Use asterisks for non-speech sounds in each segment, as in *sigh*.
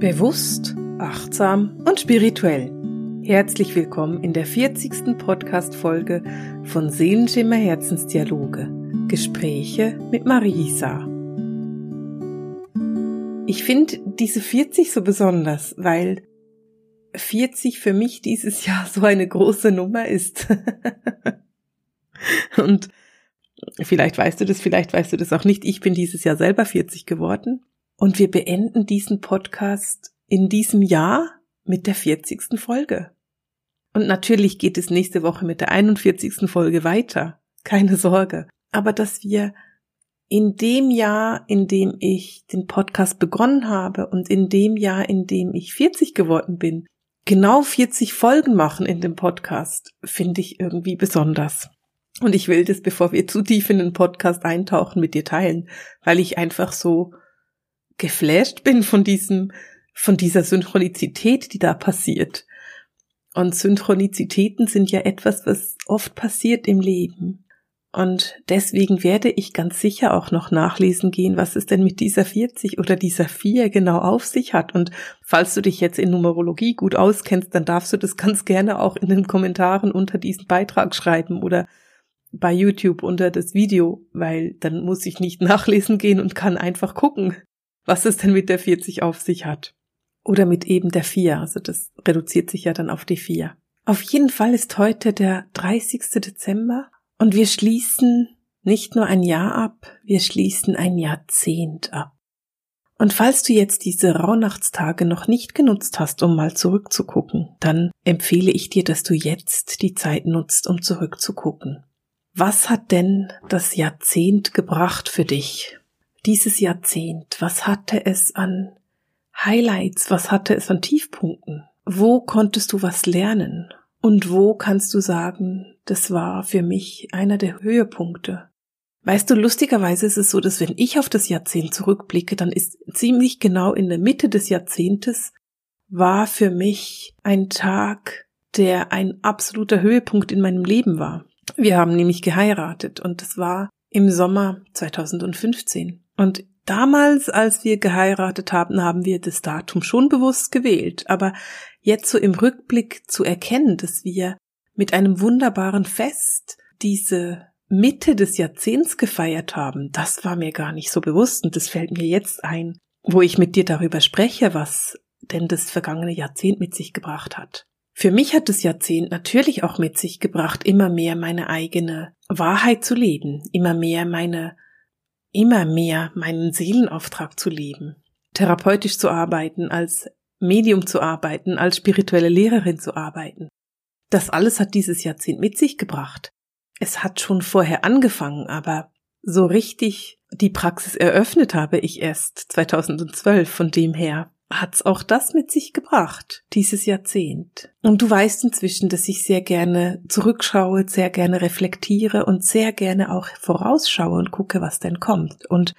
Bewusst, achtsam und spirituell. Herzlich willkommen in der 40. Podcast-Folge von Seelenschimmer Herzensdialoge. Gespräche mit Marisa. Ich finde diese 40 so besonders, weil 40 für mich dieses Jahr so eine große Nummer ist. *laughs* und vielleicht weißt du das, vielleicht weißt du das auch nicht. Ich bin dieses Jahr selber 40 geworden und wir beenden diesen Podcast in diesem Jahr mit der 40. Folge. Und natürlich geht es nächste Woche mit der 41. Folge weiter. Keine Sorge. Aber dass wir in dem Jahr, in dem ich den Podcast begonnen habe und in dem Jahr, in dem ich 40 geworden bin, genau 40 Folgen machen in dem Podcast, finde ich irgendwie besonders. Und ich will das, bevor wir zu tief in den Podcast eintauchen, mit dir teilen, weil ich einfach so geflasht bin von diesem, von dieser Synchronizität, die da passiert. Und Synchronizitäten sind ja etwas, was oft passiert im Leben. Und deswegen werde ich ganz sicher auch noch nachlesen gehen, was es denn mit dieser 40 oder dieser 4 genau auf sich hat. Und falls du dich jetzt in Numerologie gut auskennst, dann darfst du das ganz gerne auch in den Kommentaren unter diesen Beitrag schreiben oder bei YouTube unter das Video, weil dann muss ich nicht *laughs* nachlesen gehen und kann einfach gucken, was es denn mit der 40 auf sich hat. Oder mit eben der 4, also das reduziert sich ja dann auf die 4. Auf jeden Fall ist heute der 30. Dezember und wir schließen nicht nur ein Jahr ab, wir schließen ein Jahrzehnt ab. Und falls du jetzt diese Rauhnachtstage noch nicht genutzt hast, um mal zurückzugucken, dann empfehle ich dir, dass du jetzt die Zeit nutzt, um zurückzugucken. Was hat denn das Jahrzehnt gebracht für dich? Dieses Jahrzehnt, was hatte es an Highlights, was hatte es an Tiefpunkten? Wo konntest du was lernen? Und wo kannst du sagen, das war für mich einer der Höhepunkte? Weißt du, lustigerweise ist es so, dass wenn ich auf das Jahrzehnt zurückblicke, dann ist ziemlich genau in der Mitte des Jahrzehntes war für mich ein Tag, der ein absoluter Höhepunkt in meinem Leben war. Wir haben nämlich geheiratet und das war im Sommer 2015. Und damals, als wir geheiratet haben, haben wir das Datum schon bewusst gewählt. Aber jetzt so im Rückblick zu erkennen, dass wir mit einem wunderbaren Fest diese Mitte des Jahrzehnts gefeiert haben, das war mir gar nicht so bewusst und das fällt mir jetzt ein, wo ich mit dir darüber spreche, was denn das vergangene Jahrzehnt mit sich gebracht hat. Für mich hat das Jahrzehnt natürlich auch mit sich gebracht, immer mehr meine eigene Wahrheit zu leben, immer mehr meine immer mehr meinen Seelenauftrag zu leben, therapeutisch zu arbeiten, als Medium zu arbeiten, als spirituelle Lehrerin zu arbeiten. Das alles hat dieses Jahrzehnt mit sich gebracht. Es hat schon vorher angefangen, aber so richtig die Praxis eröffnet habe ich erst 2012, von dem her hat's auch das mit sich gebracht, dieses Jahrzehnt. Und du weißt inzwischen, dass ich sehr gerne zurückschaue, sehr gerne reflektiere und sehr gerne auch vorausschaue und gucke, was denn kommt. Und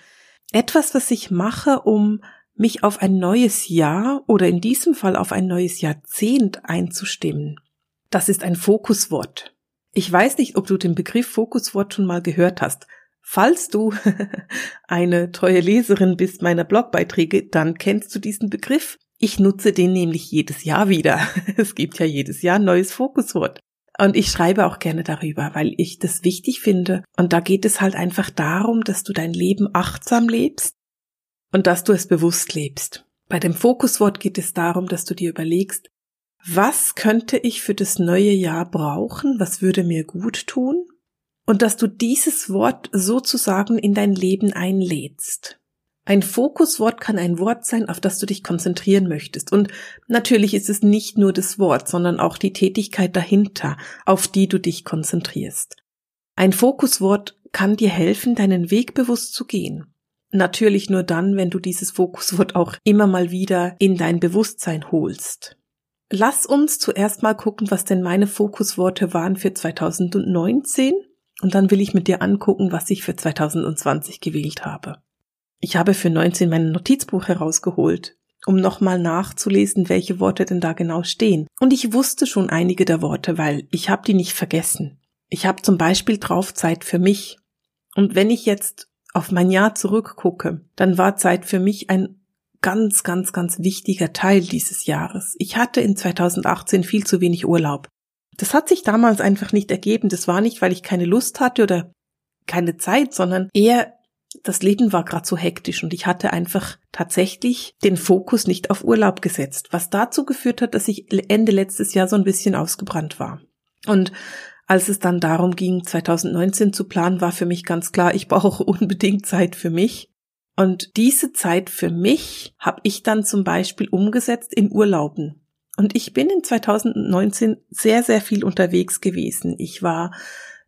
etwas, was ich mache, um mich auf ein neues Jahr oder in diesem Fall auf ein neues Jahrzehnt einzustimmen, das ist ein Fokuswort. Ich weiß nicht, ob du den Begriff Fokuswort schon mal gehört hast. Falls du *laughs* eine treue Leserin bist meiner Blogbeiträge, dann kennst du diesen Begriff. Ich nutze den nämlich jedes Jahr wieder. *laughs* Es gibt ja jedes Jahr ein neues Fokuswort. Und ich schreibe auch gerne darüber, weil ich das wichtig finde. Und da geht es halt einfach darum, dass du dein Leben achtsam lebst und dass du es bewusst lebst. Bei dem Fokuswort geht es darum, dass du dir überlegst, was könnte ich für das neue Jahr brauchen? Was würde mir gut tun? Und dass du dieses Wort sozusagen in dein Leben einlädst. Ein Fokuswort kann ein Wort sein, auf das du dich konzentrieren möchtest. Und natürlich ist es nicht nur das Wort, sondern auch die Tätigkeit dahinter, auf die du dich konzentrierst. Ein Fokuswort kann dir helfen, deinen Weg bewusst zu gehen. Natürlich nur dann, wenn du dieses Fokuswort auch immer mal wieder in dein Bewusstsein holst. Lass uns zuerst mal gucken, was denn meine Fokusworte waren für 2019 und dann will ich mit dir angucken, was ich für 2020 gewählt habe. Ich habe für 19 mein Notizbuch herausgeholt, um nochmal nachzulesen, welche Worte denn da genau stehen. Und ich wusste schon einige der Worte, weil ich habe die nicht vergessen. Ich habe zum Beispiel drauf Zeit für mich. Und wenn ich jetzt auf mein Jahr zurückgucke, dann war Zeit für mich ein ganz, ganz, ganz wichtiger Teil dieses Jahres. Ich hatte in 2018 viel zu wenig Urlaub. Das hat sich damals einfach nicht ergeben. Das war nicht, weil ich keine Lust hatte oder keine Zeit, sondern eher das Leben war gerade so hektisch und ich hatte einfach tatsächlich den Fokus nicht auf Urlaub gesetzt, was dazu geführt hat, dass ich Ende letztes Jahr so ein bisschen ausgebrannt war. Und als es dann darum ging, 2019 zu planen, war für mich ganz klar, ich brauche *laughs* unbedingt Zeit für mich. Und diese Zeit für mich habe ich dann zum Beispiel umgesetzt in Urlauben. Und ich bin in 2019 sehr, sehr viel unterwegs gewesen. Ich war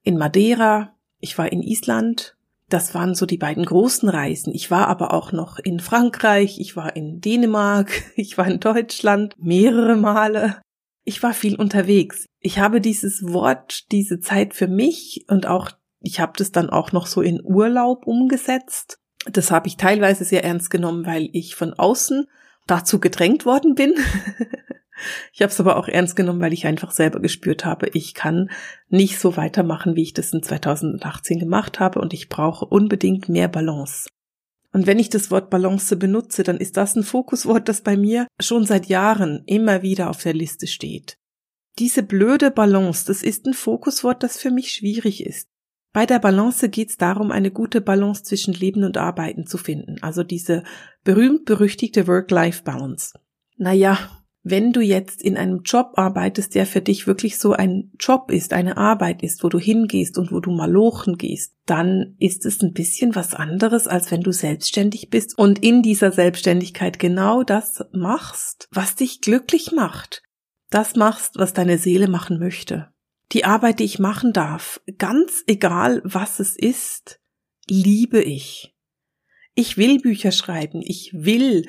in Madeira, ich war in Island. Das waren so die beiden großen Reisen. Ich war aber auch noch in Frankreich, ich war in Dänemark, *laughs* ich war in Deutschland mehrere Male. Ich war viel unterwegs. Ich habe dieses Wort, diese Zeit für mich und auch, ich habe das dann auch noch so in Urlaub umgesetzt. Das habe ich teilweise sehr ernst genommen, weil ich von außen dazu gedrängt worden bin. *laughs* ich habe es aber auch ernst genommen, weil ich einfach selber gespürt habe, ich kann nicht so weitermachen, wie ich das in 2018 gemacht habe und ich brauche unbedingt mehr Balance. Und wenn ich das Wort Balance benutze, dann ist das ein Fokuswort, das bei mir schon seit Jahren immer wieder auf der Liste steht. Diese blöde Balance, das ist ein Fokuswort, das für mich schwierig ist. Bei der Balance geht es darum, eine gute Balance zwischen Leben und Arbeiten zu finden, also diese berühmt-berüchtigte Work-Life-Balance. Naja, wenn du jetzt in einem Job arbeitest, der für dich wirklich so ein Job ist, eine Arbeit ist, wo du hingehst und wo du malochen gehst, dann ist es ein bisschen was anderes, als wenn du selbstständig bist und in dieser Selbstständigkeit genau das machst, was dich glücklich macht. Das machst, was deine Seele machen möchte. Die Arbeit, die ich machen darf, ganz egal was es ist, liebe ich. Ich will Bücher schreiben, ich will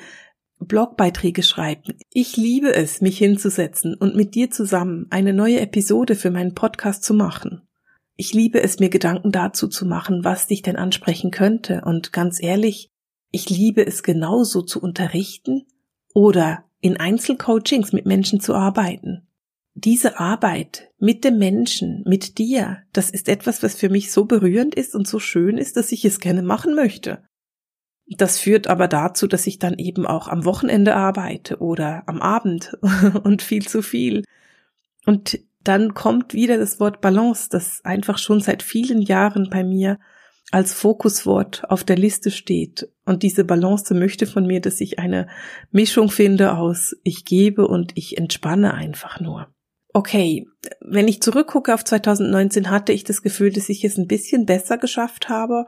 Blogbeiträge schreiben. Ich liebe es, mich hinzusetzen und mit dir zusammen eine neue Episode für meinen Podcast zu machen. Ich liebe es, mir Gedanken dazu zu machen, was dich denn ansprechen könnte. Und ganz ehrlich, ich liebe es genauso zu unterrichten oder in Einzelcoachings mit Menschen zu arbeiten. Diese Arbeit mit dem Menschen, mit dir, das ist etwas, was für mich so berührend ist und so schön ist, dass ich es gerne machen möchte. Das führt aber dazu, dass ich dann eben auch am Wochenende arbeite oder am Abend *laughs* und viel zu viel. Und dann kommt wieder das Wort Balance, das einfach schon seit vielen Jahren bei mir als Fokuswort auf der Liste steht. Und diese Balance möchte von mir, dass ich eine Mischung finde aus ich gebe und ich entspanne einfach nur. Okay, wenn ich zurückgucke auf 2019, hatte ich das Gefühl, dass ich es ein bisschen besser geschafft habe,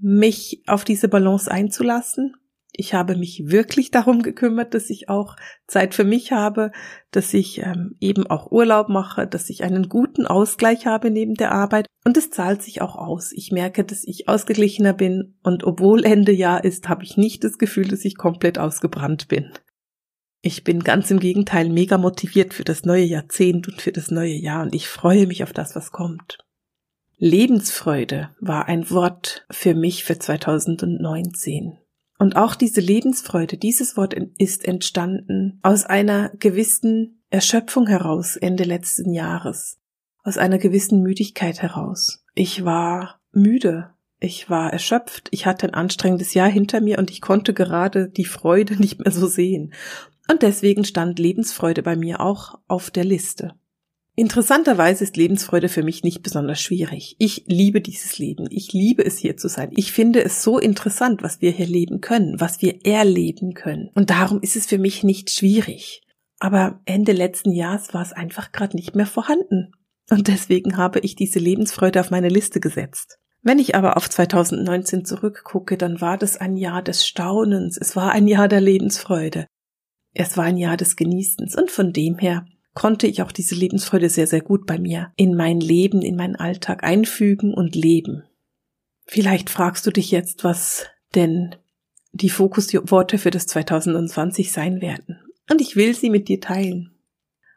mich auf diese Balance einzulassen. Ich habe mich wirklich darum gekümmert, dass ich auch Zeit für mich habe, dass ich ähm, eben auch Urlaub mache, dass ich einen guten Ausgleich habe neben der Arbeit und es zahlt sich auch aus. Ich merke, dass ich ausgeglichener bin und obwohl Ende Jahr ist, habe ich nicht das Gefühl, dass ich komplett ausgebrannt bin. Ich bin ganz im Gegenteil mega motiviert für das neue Jahrzehnt und für das neue Jahr und ich freue mich auf das, was kommt. Lebensfreude war ein Wort für mich für 2019. Und auch diese Lebensfreude, dieses Wort ist entstanden aus einer gewissen Erschöpfung heraus Ende letzten Jahres, aus einer gewissen Müdigkeit heraus. Ich war müde, ich war erschöpft, ich hatte ein anstrengendes Jahr hinter mir und ich konnte gerade die Freude *laughs* nicht mehr so sehen. Und deswegen stand Lebensfreude bei mir auch auf der Liste. Interessanterweise ist Lebensfreude für mich nicht besonders schwierig. Ich liebe dieses Leben. Ich liebe es hier zu sein. Ich finde es so interessant, was wir hier leben können, was wir erleben können. Und darum ist es für mich nicht schwierig. Aber Ende letzten Jahres war es einfach gerade nicht mehr vorhanden. Und deswegen habe ich diese Lebensfreude auf meine Liste gesetzt. Wenn ich aber auf 2019 zurückgucke, dann war das ein Jahr des Staunens, es war ein Jahr der Lebensfreude, es war ein Jahr des Genießens und von dem her konnte ich auch diese Lebensfreude sehr, sehr gut bei mir in mein Leben, in meinen Alltag einfügen und leben. Vielleicht fragst du dich jetzt, was denn die Fokusworte für das 2020 sein werden. Und ich will sie mit dir teilen.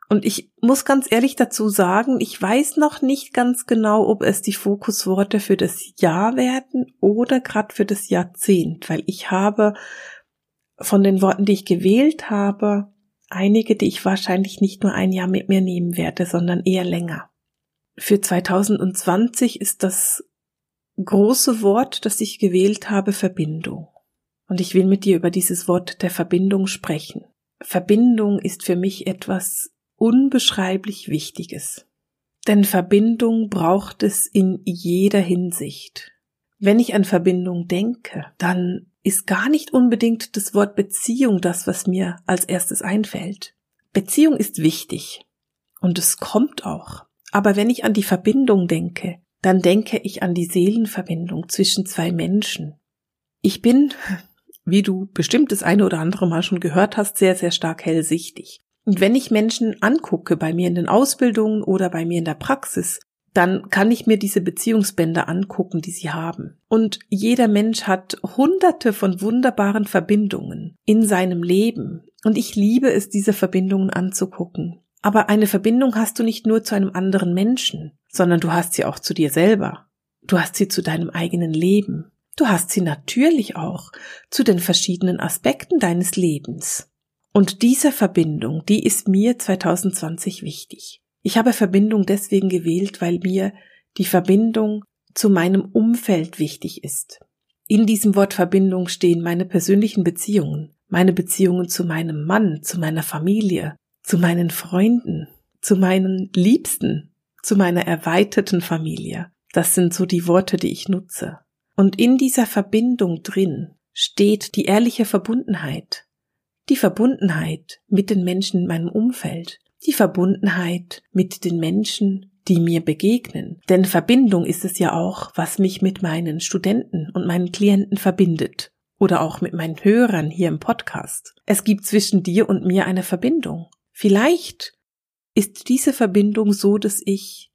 Und ich muss ganz ehrlich dazu sagen, ich weiß noch nicht ganz genau, ob es die Fokusworte für das Jahr werden oder gerade für das Jahrzehnt, weil ich habe von den Worten, die ich gewählt habe, einige, die ich wahrscheinlich nicht nur ein Jahr mit mir nehmen werde, sondern eher länger. Für 2020 ist das große Wort, das ich gewählt habe, Verbindung. Und ich will mit dir über dieses Wort der Verbindung sprechen. Verbindung ist für mich etwas unbeschreiblich Wichtiges. Denn Verbindung braucht es in jeder Hinsicht. Wenn ich an Verbindung denke, dann ist gar nicht unbedingt das Wort Beziehung das, was mir als erstes einfällt. Beziehung ist wichtig und es kommt auch. Aber wenn ich an die Verbindung denke, dann denke ich an die Seelenverbindung zwischen zwei Menschen. Ich bin, wie du bestimmt das eine oder andere Mal schon gehört hast, sehr, sehr stark hellsichtig. Und wenn ich Menschen angucke, bei mir in den Ausbildungen oder bei mir in der Praxis, dann kann ich mir diese Beziehungsbänder angucken, die sie haben. Und jeder Mensch hat hunderte von wunderbaren Verbindungen in seinem Leben. Und ich liebe es, diese Verbindungen anzugucken. Aber eine Verbindung hast du nicht nur zu einem anderen Menschen, sondern du hast sie auch zu dir selber. Du hast sie zu deinem eigenen Leben. Du hast sie natürlich auch zu den verschiedenen Aspekten deines Lebens. Und diese Verbindung, die ist mir 2020 wichtig. Ich habe Verbindung deswegen gewählt, weil mir die Verbindung zu meinem Umfeld wichtig ist. In diesem Wort Verbindung stehen meine persönlichen Beziehungen, meine Beziehungen zu meinem Mann, zu meiner Familie, zu meinen Freunden, zu meinen Liebsten, zu meiner erweiterten Familie. Das sind so die Worte, die ich nutze. Und in dieser Verbindung drin steht die ehrliche Verbundenheit, die Verbundenheit mit den Menschen in meinem Umfeld, die Verbundenheit mit den Menschen, die mir begegnen. Denn Verbindung ist es ja auch, was mich mit meinen Studenten und meinen Klienten verbindet. Oder auch mit meinen Hörern hier im Podcast. Es gibt zwischen dir und mir eine Verbindung. Vielleicht ist diese Verbindung so, dass ich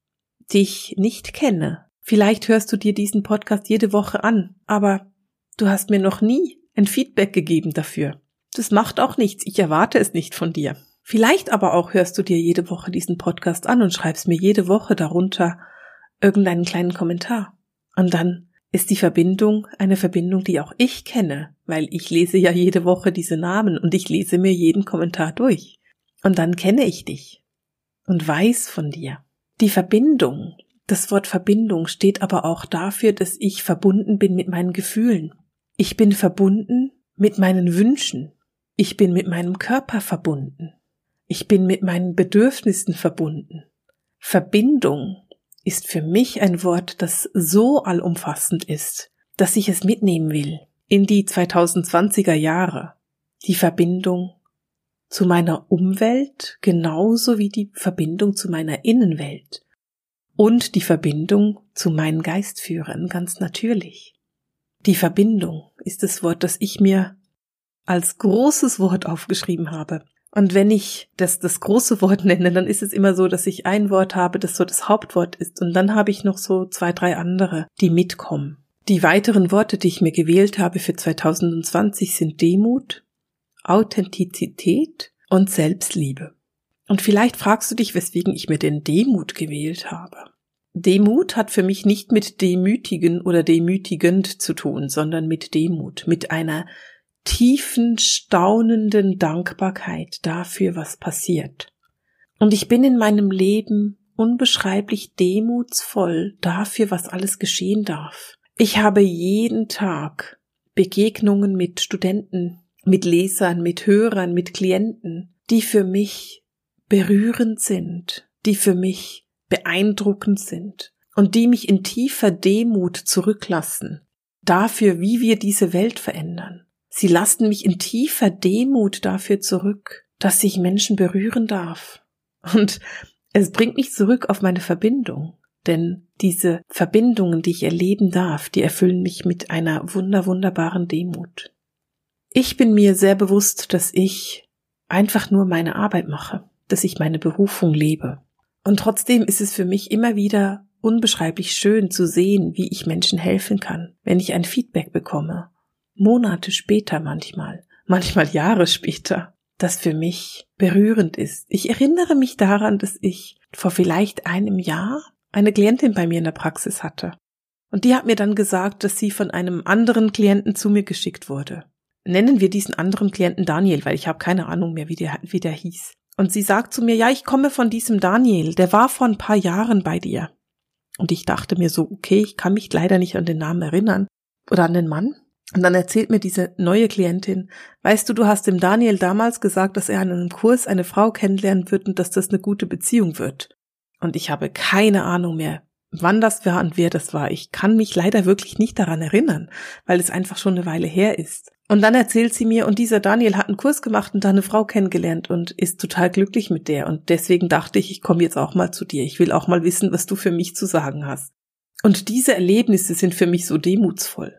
dich nicht kenne. Vielleicht hörst du dir diesen Podcast jede Woche an, aber du hast mir noch nie ein Feedback gegeben dafür. Das macht auch nichts. Ich erwarte es nicht von dir. Vielleicht aber auch hörst du dir jede Woche diesen Podcast an und schreibst mir jede Woche darunter irgendeinen kleinen Kommentar. Und dann ist die Verbindung eine Verbindung, die auch ich kenne, weil ich lese ja jede Woche diese Namen und ich lese mir jeden Kommentar durch. Und dann kenne ich dich und weiß von dir. Die Verbindung, das Wort Verbindung steht aber auch dafür, dass ich verbunden bin mit meinen Gefühlen. Ich bin verbunden mit meinen Wünschen. Ich bin mit meinem Körper verbunden. Ich bin mit meinen Bedürfnissen verbunden. Verbindung ist für mich ein Wort, das so allumfassend ist, dass ich es mitnehmen will in die 2020er Jahre. Die Verbindung zu meiner Umwelt genauso wie die Verbindung zu meiner Innenwelt und die Verbindung zu meinen Geistführern ganz natürlich. Die Verbindung ist das Wort, das ich mir als großes Wort aufgeschrieben habe. Und wenn ich das das große Wort *laughs* nenne, dann ist es immer so, dass ich ein Wort habe, das so das Hauptwort ist, und dann habe ich noch so zwei, drei andere, die mitkommen. Die weiteren Worte, die ich mir gewählt habe für 2020 sind Demut, Authentizität und Selbstliebe. Und vielleicht fragst du dich, weswegen ich mir den Demut gewählt habe. Demut hat für mich nicht mit demütigen oder demütigend zu tun, sondern mit Demut, mit einer tiefen, staunenden Dankbarkeit dafür, was passiert. Und ich bin in meinem Leben unbeschreiblich demutsvoll dafür, was alles geschehen darf. Ich habe jeden Tag Begegnungen mit Studenten, mit Lesern, mit Hörern, mit Klienten, die für mich berührend sind, die für mich beeindruckend sind und die mich in tiefer Demut zurücklassen dafür, wie wir diese Welt verändern. Sie lassen mich in tiefer Demut dafür zurück, dass ich Menschen berühren darf. Und es bringt mich zurück auf meine Verbindung. Denn diese Verbindungen, die ich erleben darf, die erfüllen mich mit einer wunder, wunderbaren Demut. Ich bin mir sehr bewusst, dass ich einfach nur meine Arbeit mache, dass ich meine Berufung lebe. Und trotzdem ist es für mich immer wieder unbeschreiblich schön zu sehen, wie ich Menschen helfen kann, wenn ich ein Feedback bekomme, Monate später manchmal, manchmal Jahre später, das für mich berührend ist. Ich erinnere mich daran, dass ich vor vielleicht einem Jahr eine Klientin bei mir in der Praxis hatte. Und die hat mir dann gesagt, dass sie von einem anderen Klienten zu mir geschickt wurde. Nennen wir diesen anderen Klienten Daniel, weil ich habe keine Ahnung mehr, wie der, wie der hieß. Und sie sagt zu mir, ja, ich komme von diesem Daniel, der war vor ein paar Jahren bei dir. Und ich dachte mir so, okay, ich kann mich leider nicht an den Namen erinnern. Oder an den Mann. Und dann erzählt mir diese neue Klientin, weißt du, du hast dem Daniel damals gesagt, dass er an einem Kurs eine Frau kennenlernen wird und dass das eine gute Beziehung wird. Und ich habe keine Ahnung mehr, wann das war und wer das war. Ich kann mich leider wirklich nicht daran erinnern, weil es einfach schon eine Weile her ist. Und dann erzählt sie mir, und dieser Daniel hat einen Kurs gemacht und da eine Frau kennengelernt und ist total glücklich mit der. Und deswegen dachte ich, ich komme jetzt auch mal zu dir. Ich will auch mal wissen, was du für mich zu sagen hast. Und diese Erlebnisse sind für mich so demutsvoll,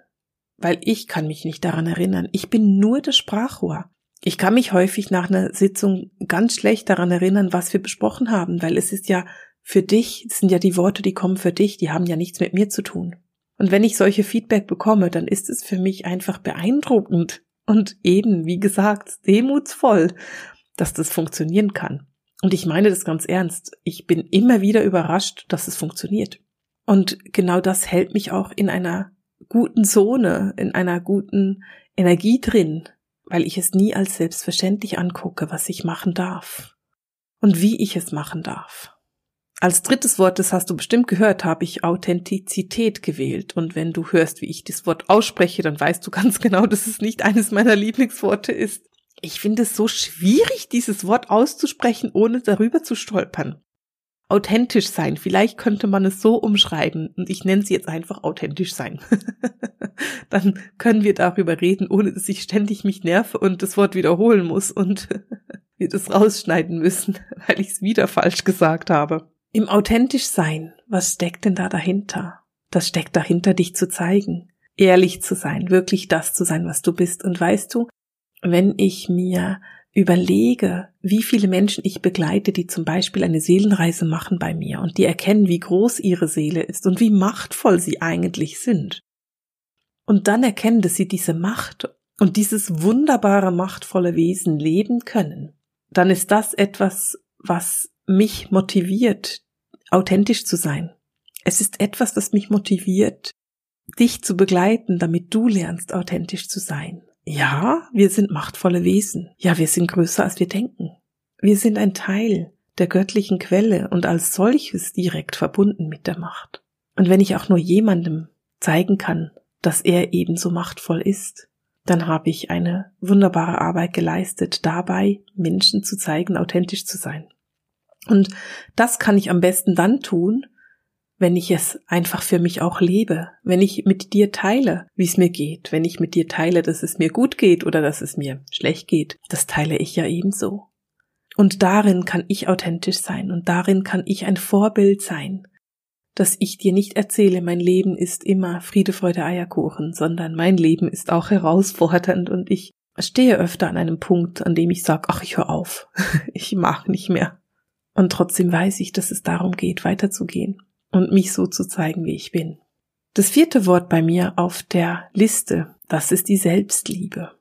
weil ich kann mich nicht daran erinnern. Ich bin nur das Sprachrohr. Ich kann mich häufig nach einer Sitzung ganz schlecht daran erinnern, was wir besprochen haben, weil es ist ja für dich, es sind ja die Worte, die kommen für dich, die haben ja nichts mit mir zu tun. Und wenn ich solche Feedback bekomme, dann ist es für mich einfach beeindruckend und eben, wie gesagt, demutsvoll, dass das funktionieren kann. Und ich meine das ganz ernst. Ich bin immer wieder überrascht, dass es funktioniert. Und genau das hält mich auch in einer guten Zone, in einer guten Energie drin, weil ich es nie als selbstverständlich angucke, was ich machen darf und wie ich es machen darf. Als drittes Wort, das hast du bestimmt gehört, habe ich Authentizität gewählt. Und wenn du hörst, wie ich das Wort ausspreche, dann weißt du ganz genau, dass es nicht eines meiner Lieblingsworte ist. Ich finde es so schwierig, dieses Wort auszusprechen, ohne darüber zu stolpern. Authentisch sein, vielleicht könnte man es so umschreiben und ich nenne es jetzt einfach authentisch sein. *laughs* dann können wir darüber reden, ohne dass ich ständig mich nerve und das Wort wiederholen muss und *laughs* wir das rausschneiden müssen, *laughs* weil ich es wieder falsch gesagt habe. Im authentisch sein, was steckt denn da dahinter? Das steckt dahinter, dich zu zeigen, ehrlich zu sein, wirklich das zu sein, was du bist. Und weißt du, wenn ich mir überlege, wie viele Menschen ich begleite, die zum Beispiel eine Seelenreise machen bei mir und die erkennen, wie groß ihre Seele ist und wie machtvoll sie eigentlich sind. Und dann erkennen, dass sie diese Macht und dieses wunderbare, machtvolle Wesen leben können, dann ist das etwas, was mich motiviert, authentisch zu sein. Es ist etwas, das mich motiviert, dich zu begleiten, damit du lernst, authentisch zu sein. Ja, wir sind machtvolle Wesen. Ja, wir sind größer, als wir denken. Wir sind ein Teil der göttlichen Quelle und als solches direkt verbunden mit der Macht. Und wenn ich auch nur jemandem zeigen kann, dass er ebenso machtvoll ist, dann habe ich eine wunderbare Arbeit geleistet, dabei Menschen zu zeigen, authentisch zu sein. Und das kann ich am besten dann tun, wenn ich es einfach für mich auch lebe, wenn ich mit dir teile, wie es mir geht, wenn ich mit dir teile, dass es mir gut geht oder dass es mir schlecht geht, das teile ich ja ebenso. Und darin kann ich authentisch sein und darin kann ich ein Vorbild sein, dass ich dir nicht erzähle, mein Leben ist immer Friede, Freude, Eierkuchen, sondern mein Leben ist auch herausfordernd und ich stehe öfter an einem Punkt, an dem ich sage, ach, ich höre auf, *laughs* ich mag nicht mehr. Und trotzdem weiß ich, dass es darum geht, weiterzugehen und mich so zu zeigen, wie ich bin. Das vierte Wort bei mir auf der Liste, das ist die Selbstliebe.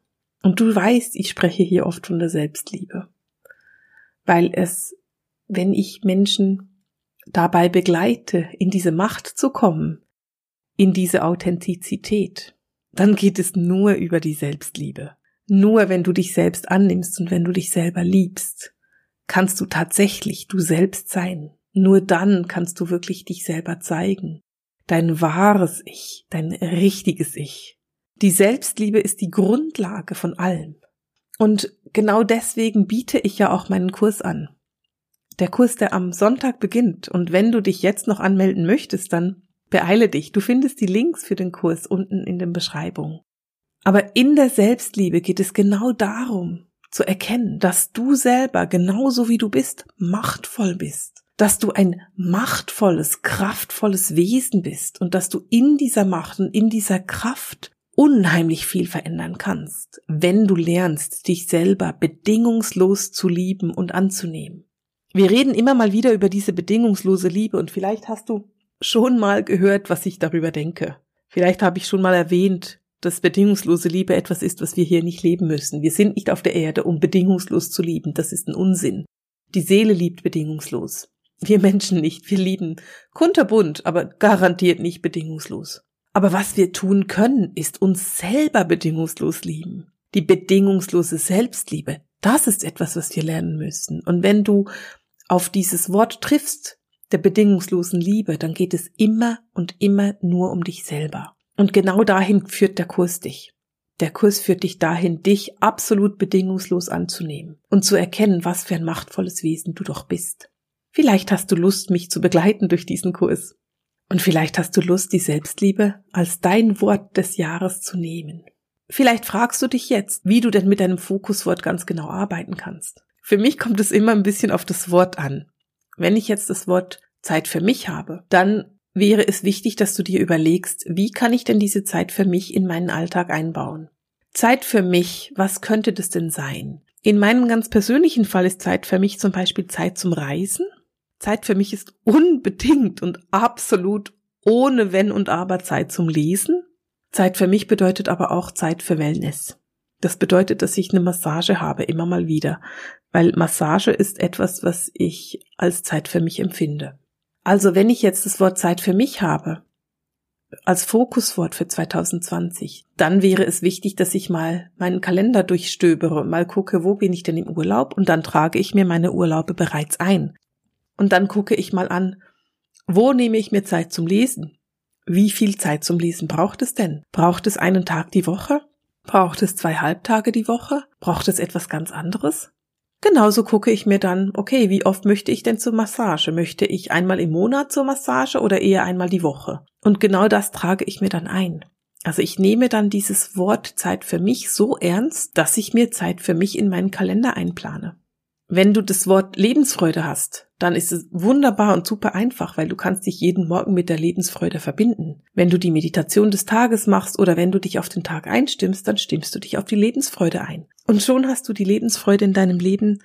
Und du weißt, ich spreche hier oft von der Selbstliebe, weil es, wenn ich Menschen dabei begleite, in diese Macht zu kommen, in diese Authentizität, dann geht es nur über die Selbstliebe. Nur wenn du dich selbst annimmst und wenn du dich selber liebst, kannst du tatsächlich du selbst sein. Nur dann kannst du wirklich dich selber zeigen. Dein wahres Ich, dein richtiges Ich. Die Selbstliebe ist die Grundlage von allem. Und genau deswegen biete ich ja auch meinen Kurs an. Der Kurs, der am Sonntag beginnt. Und wenn du dich jetzt noch anmelden möchtest, dann beeile dich. Du findest die Links für den Kurs unten in den Beschreibungen. Aber in der Selbstliebe geht es genau darum, zu erkennen, dass du selber, genauso wie du bist, machtvoll bist, dass du ein machtvolles, kraftvolles Wesen bist und dass du in dieser Macht und in dieser Kraft unheimlich viel verändern kannst, wenn du lernst, dich selber bedingungslos zu lieben und anzunehmen. Wir reden immer mal wieder über diese bedingungslose Liebe und vielleicht hast du schon mal gehört, was ich darüber denke. Vielleicht habe ich schon mal erwähnt, dass bedingungslose Liebe etwas ist, was wir hier nicht leben müssen. Wir sind nicht auf der Erde, um bedingungslos zu lieben. Das ist ein Unsinn. Die Seele liebt bedingungslos. Wir Menschen nicht. Wir lieben kunterbunt, aber garantiert nicht bedingungslos. Aber was wir tun können, ist uns selber bedingungslos lieben. Die bedingungslose Selbstliebe, das ist etwas, was wir lernen müssen. Und wenn du auf dieses Wort triffst, der bedingungslosen Liebe, dann geht es immer und immer nur um dich selber. Und genau dahin führt der Kurs dich. Der Kurs führt dich dahin, dich absolut bedingungslos anzunehmen und zu erkennen, was für ein machtvolles Wesen du doch bist. Vielleicht hast du Lust, mich zu begleiten durch diesen Kurs. Und vielleicht hast du Lust, die Selbstliebe als dein Wort des Jahres zu nehmen. Vielleicht fragst du dich jetzt, wie du denn mit deinem Fokuswort ganz genau arbeiten kannst. Für mich kommt es immer ein bisschen auf das Wort an. Wenn ich jetzt das Wort Zeit für mich habe, dann wäre es wichtig, dass du dir überlegst, wie kann ich denn diese Zeit für mich in meinen Alltag einbauen? Zeit für mich, was könnte das denn sein? In meinem ganz persönlichen Fall ist Zeit für mich zum Beispiel Zeit zum Reisen. Zeit für mich ist unbedingt und absolut ohne Wenn und Aber Zeit zum Lesen. Zeit für mich bedeutet aber auch Zeit für Wellness. Das bedeutet, dass ich eine Massage habe, immer mal wieder, weil Massage ist etwas, was ich als Zeit für mich empfinde. Also wenn ich jetzt das Wort Zeit für mich habe, als Fokuswort für 2020, dann wäre es wichtig, dass ich mal meinen Kalender durchstöbere und mal gucke, wo bin ich denn im Urlaub und dann trage ich mir meine Urlaube bereits ein. Und dann gucke ich mal an, wo nehme ich mir Zeit zum Lesen? Wie viel Zeit zum Lesen braucht es denn? Braucht es einen Tag die Woche? Braucht es zwei Halbtage die Woche? Braucht es etwas ganz anderes? Genauso gucke ich mir dann, okay, wie oft möchte ich denn zur Massage? Möchte ich einmal im Monat zur Massage oder eher einmal die Woche? Und genau das trage ich mir dann ein. Also ich nehme dann dieses Wort Zeit für mich so ernst, dass ich mir Zeit für mich in meinen Kalender einplane. Wenn du das Wort Lebensfreude hast, dann ist es wunderbar und super einfach, weil du kannst dich jeden Morgen mit der Lebensfreude verbinden. Wenn du die Meditation des Tages machst oder wenn du dich auf den Tag einstimmst, dann stimmst du dich auf die Lebensfreude ein. Und schon hast du die Lebensfreude in deinem Leben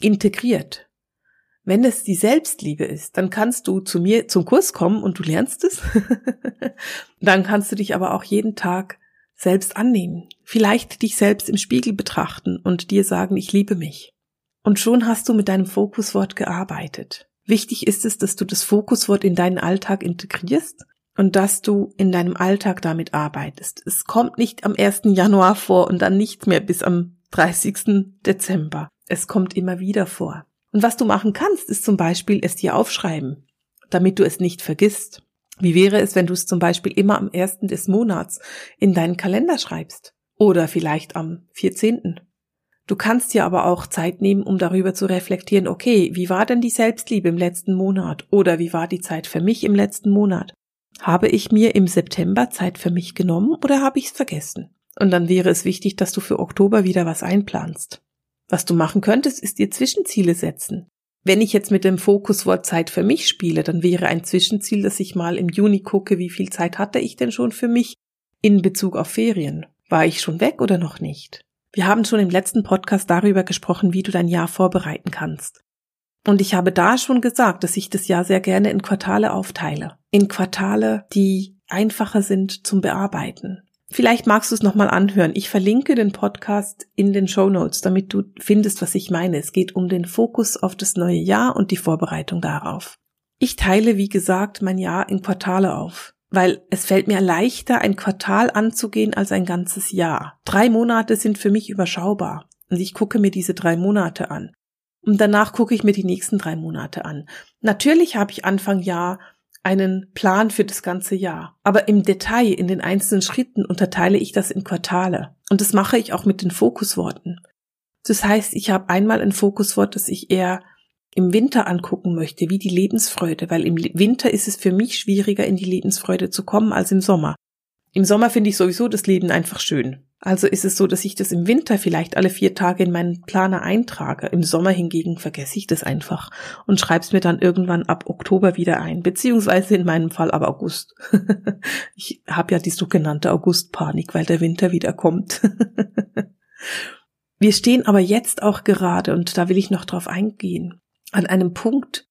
integriert. Wenn es die Selbstliebe ist, dann kannst du zu mir zum Kurs kommen und du lernst es. *laughs* dann kannst du dich aber auch jeden Tag selbst annehmen. Vielleicht dich selbst im Spiegel betrachten und dir sagen, ich liebe mich. Und schon hast du mit deinem Fokuswort gearbeitet. Wichtig ist es, dass du das Fokuswort in deinen Alltag integrierst und dass du in deinem Alltag damit arbeitest. Es kommt nicht am 1. Januar vor und dann nicht mehr bis am 30. Dezember. Es kommt immer wieder vor. Und was du machen kannst, ist zum Beispiel es dir aufschreiben, damit du es nicht vergisst. Wie wäre es, wenn du es zum Beispiel immer am 1. des Monats in deinen Kalender schreibst? Oder vielleicht am 14. Du kannst dir aber auch Zeit nehmen, um darüber zu reflektieren, okay, wie war denn die Selbstliebe im letzten Monat? Oder wie war die Zeit für mich im letzten Monat? Habe ich mir im September Zeit für mich genommen oder habe ich es vergessen? Und dann wäre es wichtig, dass du für Oktober wieder was einplanst. Was du machen könntest, ist dir Zwischenziele setzen. Wenn ich jetzt mit dem Fokuswort Zeit für mich spiele, dann wäre ein Zwischenziel, dass ich mal im Juni gucke, wie viel Zeit hatte ich denn schon für mich in Bezug auf Ferien. War ich schon weg oder noch nicht? Wir haben schon im letzten Podcast darüber gesprochen, wie du dein Jahr vorbereiten kannst. Und ich habe da schon gesagt, dass ich das Jahr sehr gerne in Quartale aufteile. In Quartale, die einfacher sind zum Bearbeiten. Vielleicht magst du es nochmal anhören. Ich verlinke den Podcast in den Show Notes, damit du findest, was ich meine. Es geht um den Fokus auf das neue Jahr und die Vorbereitung darauf. Ich teile, wie gesagt, mein Jahr in Quartale auf, weil es fällt mir leichter, ein Quartal anzugehen als ein ganzes Jahr. Drei Monate sind für mich überschaubar und ich gucke mir diese drei Monate an. Und danach gucke ich mir die nächsten drei Monate an. Natürlich habe ich Anfang Jahr einen Plan für das ganze Jahr. Aber im Detail, in den einzelnen Schritten unterteile ich das in Quartale. Und das mache ich auch mit den Fokusworten. Das heißt, ich habe einmal ein Fokuswort, das ich eher im Winter angucken möchte, wie die Lebensfreude, weil im Winter ist es für mich schwieriger, in die Lebensfreude zu kommen als im Sommer. Im Sommer finde ich sowieso das Leben einfach schön. Also ist es so, dass ich das im Winter vielleicht alle vier Tage in meinen Planer eintrage. Im Sommer hingegen vergesse ich das einfach und schreibe es mir dann irgendwann ab Oktober wieder ein, beziehungsweise in meinem Fall ab August. *laughs* ich habe ja die sogenannte Augustpanik, weil der Winter wieder kommt. *laughs* Wir stehen aber jetzt auch gerade, und da will ich noch drauf eingehen, an einem Punkt,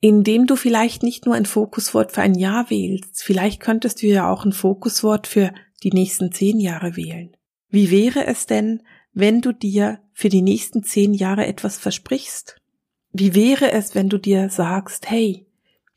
in dem du vielleicht nicht nur ein Fokuswort für ein Jahr wählst, vielleicht könntest du ja auch ein Fokuswort für die nächsten zehn Jahre wählen. Wie wäre es denn, wenn du dir für die nächsten zehn Jahre etwas versprichst? Wie wäre es, wenn du dir sagst, hey,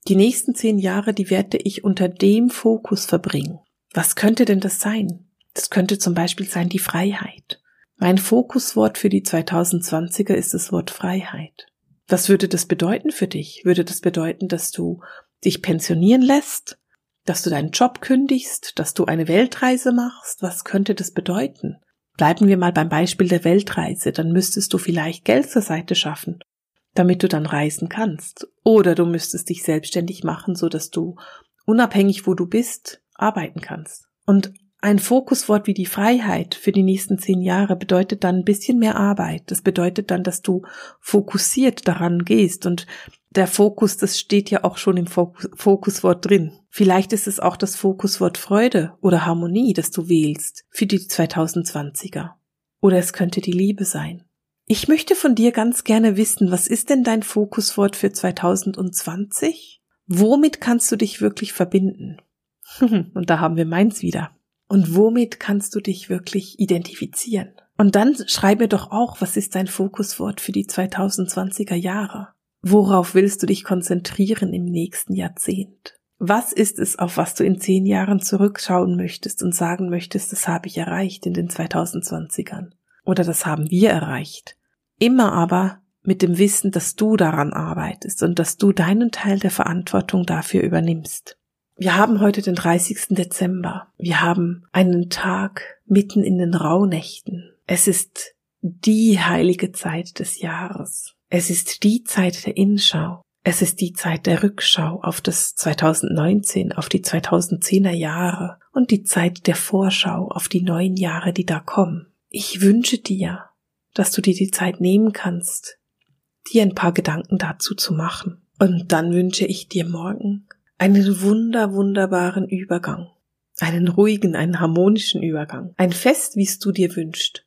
die nächsten zehn Jahre, die werde ich unter dem Fokus verbringen? Was könnte denn das sein? Das könnte zum Beispiel sein die Freiheit. Mein Fokuswort für die 2020er ist das Wort Freiheit. Was würde das bedeuten für dich? Würde das bedeuten, dass du dich pensionieren lässt? Dass du deinen Job kündigst, dass du eine Weltreise machst, was könnte das bedeuten? Bleiben wir mal beim Beispiel der Weltreise, dann müsstest du vielleicht Geld zur Seite schaffen, damit du dann reisen kannst. Oder du müsstest dich selbstständig machen, so dass du unabhängig wo du bist, arbeiten kannst. Und ein Fokuswort wie die Freiheit für die nächsten zehn Jahre bedeutet dann ein bisschen mehr Arbeit. Das bedeutet dann, dass du fokussiert daran gehst und der Fokus, das steht ja auch schon im Fokuswort drin. Vielleicht ist es auch das Fokuswort Freude oder Harmonie, das du wählst für die 2020er. Oder es könnte die Liebe sein. Ich möchte von dir ganz gerne wissen, was ist denn dein Fokuswort für 2020? Womit kannst du dich wirklich verbinden? *laughs* Und da haben wir meins wieder. Und womit kannst du dich wirklich identifizieren? Und dann schreibe doch auch, was ist dein Fokuswort für die 2020er Jahre? Worauf willst du dich konzentrieren im nächsten Jahrzehnt? Was ist es, auf was du in zehn Jahren zurückschauen möchtest und sagen möchtest, das habe ich erreicht in den 2020ern? Oder das haben wir erreicht? Immer aber mit dem Wissen, dass du daran arbeitest und dass du deinen Teil der Verantwortung dafür übernimmst. Wir haben heute den 30. Dezember. Wir haben einen Tag mitten in den Rauhnächten. Es ist die heilige Zeit des Jahres. Es ist die Zeit der Innenschau. Es ist die Zeit der Rückschau auf das 2019, auf die 2010er Jahre und die Zeit der Vorschau auf die neuen Jahre, die da kommen. Ich wünsche dir, dass du dir die Zeit nehmen kannst, dir ein paar Gedanken dazu zu machen. Und dann wünsche ich dir morgen einen wunder, wunderbaren Übergang. Einen ruhigen, einen harmonischen Übergang. Ein Fest, wie es du dir wünscht.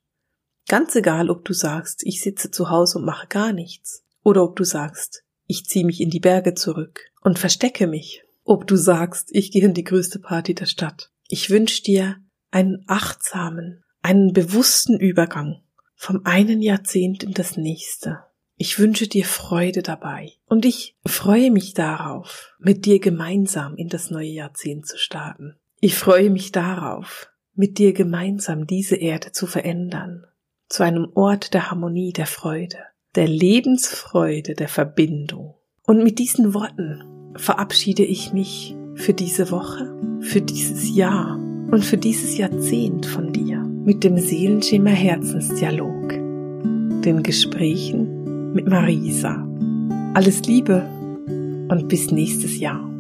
Ganz egal, ob du sagst, ich sitze zu Hause und mache gar nichts. Oder ob du sagst, ich ziehe mich in die Berge zurück und verstecke mich. Ob du sagst, ich gehe in die größte Party der Stadt. Ich wünsche dir einen achtsamen, einen bewussten Übergang vom einen Jahrzehnt in das nächste. Ich wünsche dir Freude dabei und ich freue mich darauf, mit dir gemeinsam in das neue Jahrzehnt zu starten. Ich freue mich darauf, mit dir gemeinsam diese Erde zu verändern, zu einem Ort der Harmonie, der Freude, der Lebensfreude, der Verbindung. Und mit diesen Worten verabschiede ich mich für diese Woche, für dieses Jahr und für dieses Jahrzehnt von dir mit dem Seelenschimmer Herzensdialog, den Gesprächen mit Marisa. Alles Liebe und bis nächstes Jahr.